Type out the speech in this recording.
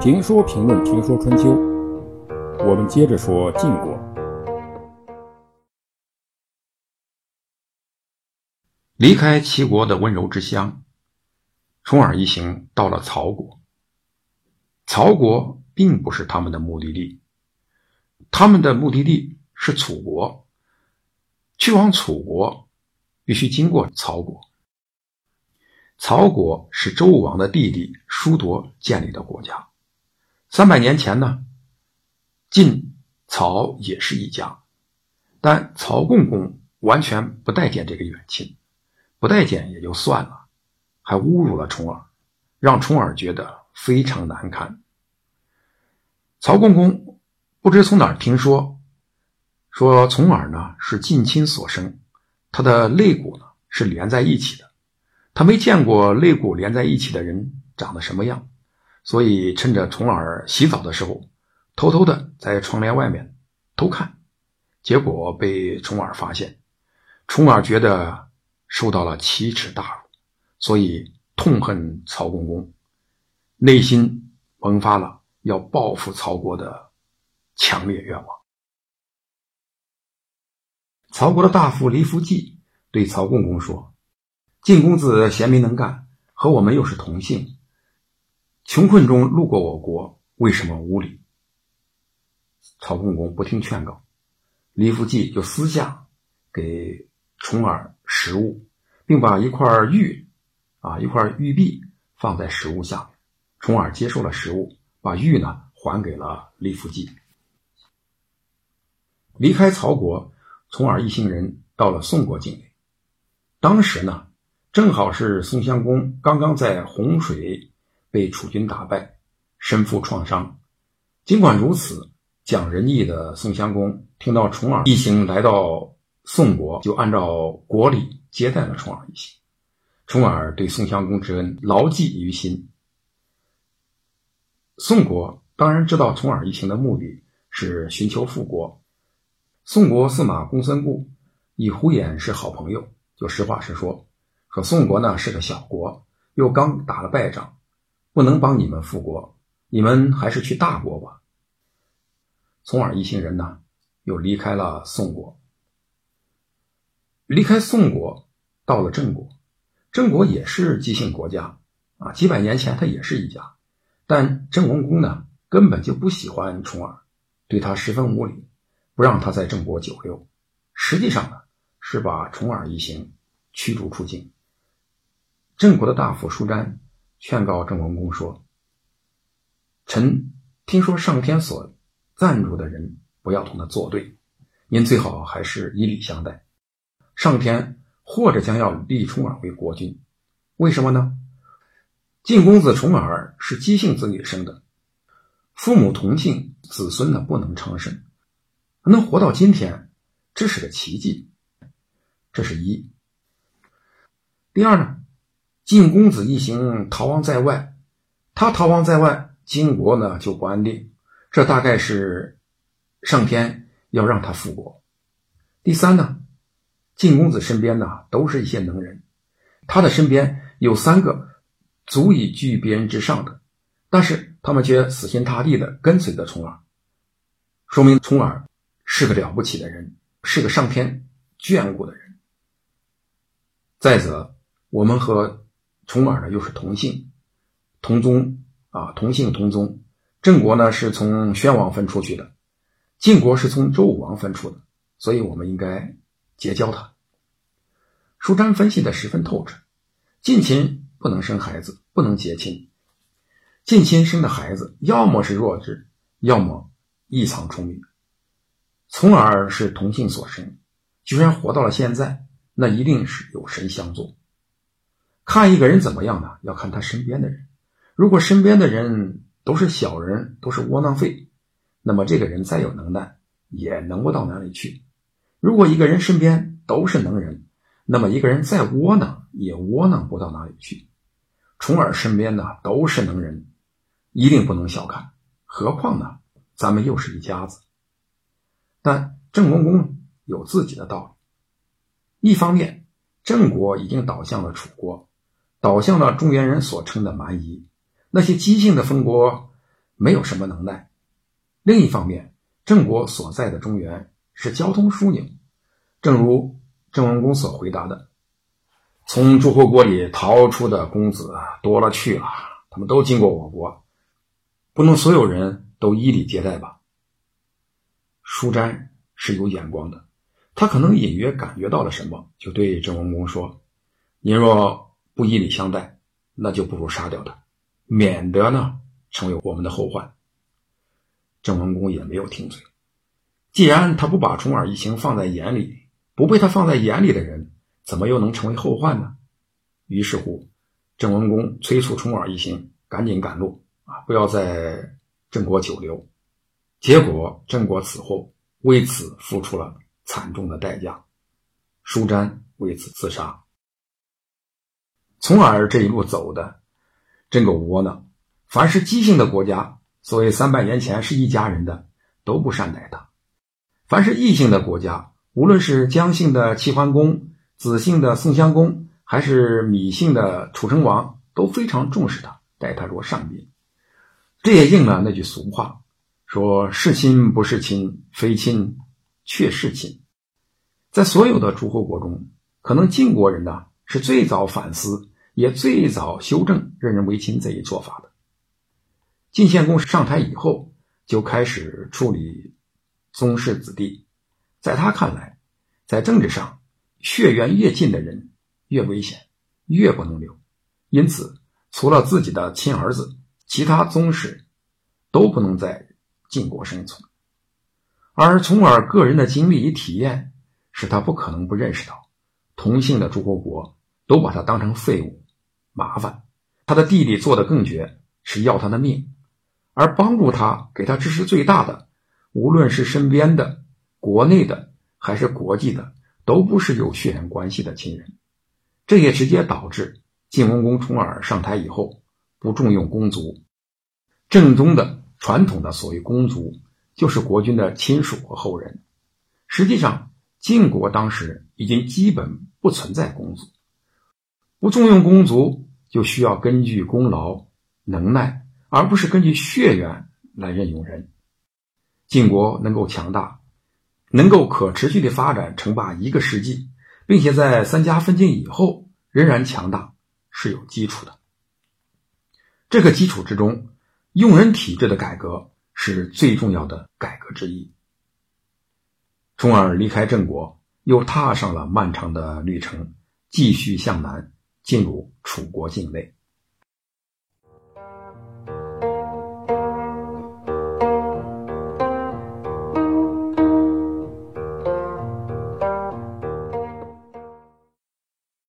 评说评论评说春秋，我们接着说晋国。离开齐国的温柔之乡，重耳一行到了曹国。曹国并不是他们的目的地，他们的目的地是楚国。去往楚国，必须经过曹国。曹国是周武王的弟弟叔铎建立的国家。三百年前呢，晋、曹也是一家，但曹共公完全不待见这个远亲，不待见也就算了，还侮辱了重耳，让重耳觉得非常难堪。曹共公不知从哪儿听说，说重耳呢是近亲所生，他的肋骨呢是连在一起的，他没见过肋骨连在一起的人长得什么样。所以，趁着重耳洗澡的时候，偷偷的在窗帘外面偷看，结果被重耳发现。重耳觉得受到了奇耻大辱，所以痛恨曹公公，内心萌发了要报复曹国的强烈愿望。曹国的大夫李福季对曹公公说：“晋公子贤明能干，和我们又是同姓。”穷困中路过我国，为什么无礼？曹公公不听劝告，李福记就私下给重耳食物，并把一块玉，啊一块玉璧放在食物下面。重耳接受了食物，把玉呢还给了李福记。离开曹国，重耳一行人到了宋国境内。当时呢，正好是宋襄公刚刚在洪水。被楚军打败，身负创伤。尽管如此，讲仁义的宋襄公听到重耳一行来到宋国，就按照国礼接待了重耳一行。重耳对宋襄公之恩牢记于心。宋国当然知道重耳一行的目的是寻求复国。宋国司马公孙固与胡衍是好朋友，就实话实说，说宋国呢是个小国，又刚打了败仗。不能帮你们复国，你们还是去大国吧。从而一行人呢，又离开了宋国。离开宋国，到了郑国。郑国也是姬姓国家啊，几百年前他也是一家。但郑文公呢，根本就不喜欢重耳，对他十分无礼，不让他在郑国久留。实际上呢，是把重耳一行驱逐出境。郑国的大夫舒詹。劝告郑文公说：“臣听说上天所赞助的人，不要同他作对。您最好还是以礼相待。上天或者将要立重耳为国君，为什么呢？晋公子重耳是姬姓子女生的，父母同姓，子孙呢不能长生，能活到今天，这是个奇迹。这是一。第二呢？”晋公子一行逃亡在外，他逃亡在外，晋国呢就不安定。这大概是上天要让他复国。第三呢，晋公子身边呢都是一些能人，他的身边有三个足以居于别人之上的，但是他们却死心塌地的跟随着重耳，说明重耳是个了不起的人，是个上天眷顾的人。再者，我们和。重耳呢又是同姓、同宗啊，同姓同宗。郑国呢是从宣王分出去的，晋国是从周武王分出的，所以我们应该结交他。舒詹分析的十分透彻，近亲不能生孩子，不能结亲。近亲生的孩子，要么是弱智，要么异常聪明。从而是同姓所生，居然活到了现在，那一定是有神相助。看一个人怎么样呢？要看他身边的人。如果身边的人都是小人，都是窝囊废，那么这个人再有能耐，也能不到哪里去。如果一个人身边都是能人，那么一个人再窝囊，也窝囊不到哪里去。重耳身边呢都是能人，一定不能小看。何况呢，咱们又是一家子。但郑文公有自己的道理。一方面，郑国已经倒向了楚国。倒向了中原人所称的蛮夷。那些姬姓的封国没有什么能耐。另一方面，郑国所在的中原是交通枢纽，正如郑文公所回答的：“从诸侯国里逃出的公子多了去了，他们都经过我国，不能所有人都依礼接待吧？”舒詹是有眼光的，他可能隐约感觉到了什么，就对郑文公说：“您若不以礼相待，那就不如杀掉他。”免得呢成为我们的后患。郑文公也没有听罪。既然他不把重耳一行放在眼里，不被他放在眼里的人，怎么又能成为后患呢？于是乎，郑文公催促重耳一行赶紧赶路啊，不要在郑国久留。结果郑国此后为此付出了惨重的代价，舒詹为此自杀。从而这一路走的。真够窝囊！凡是姬姓的国家，所谓三百年前是一家人的，都不善待他；凡是异姓的国家，无论是姜姓的齐桓公、子姓的宋襄公，还是芈姓的楚成王，都非常重视他，待他如上宾。这也应了那句俗话，说是亲不是亲，非亲却是亲。在所有的诸侯国中，可能晋国人呢是最早反思。也最早修正任人唯亲这一做法的。晋献公上台以后，就开始处理宗室子弟。在他看来，在政治上，血缘越近的人越危险，越不能留。因此，除了自己的亲儿子，其他宗室都不能在晋国生存。而从而个人的经历与体验，使他不可能不认识到，同姓的诸侯国都把他当成废物。麻烦，他的弟弟做的更绝，是要他的命，而帮助他、给他支持最大的，无论是身边的、国内的还是国际的，都不是有血缘关系的亲人。这也直接导致晋文公重耳上台以后不重用公族。正宗的传统的所谓公族，就是国君的亲属和后人。实际上，晋国当时已经基本不存在公族。不重用公族，就需要根据功劳、能耐，而不是根据血缘来任用人。晋国能够强大，能够可持续的发展称霸一个世纪，并且在三家分晋以后仍然强大，是有基础的。这个基础之中，用人体制的改革是最重要的改革之一。从而离开郑国，又踏上了漫长的旅程，继续向南。进入楚国境内。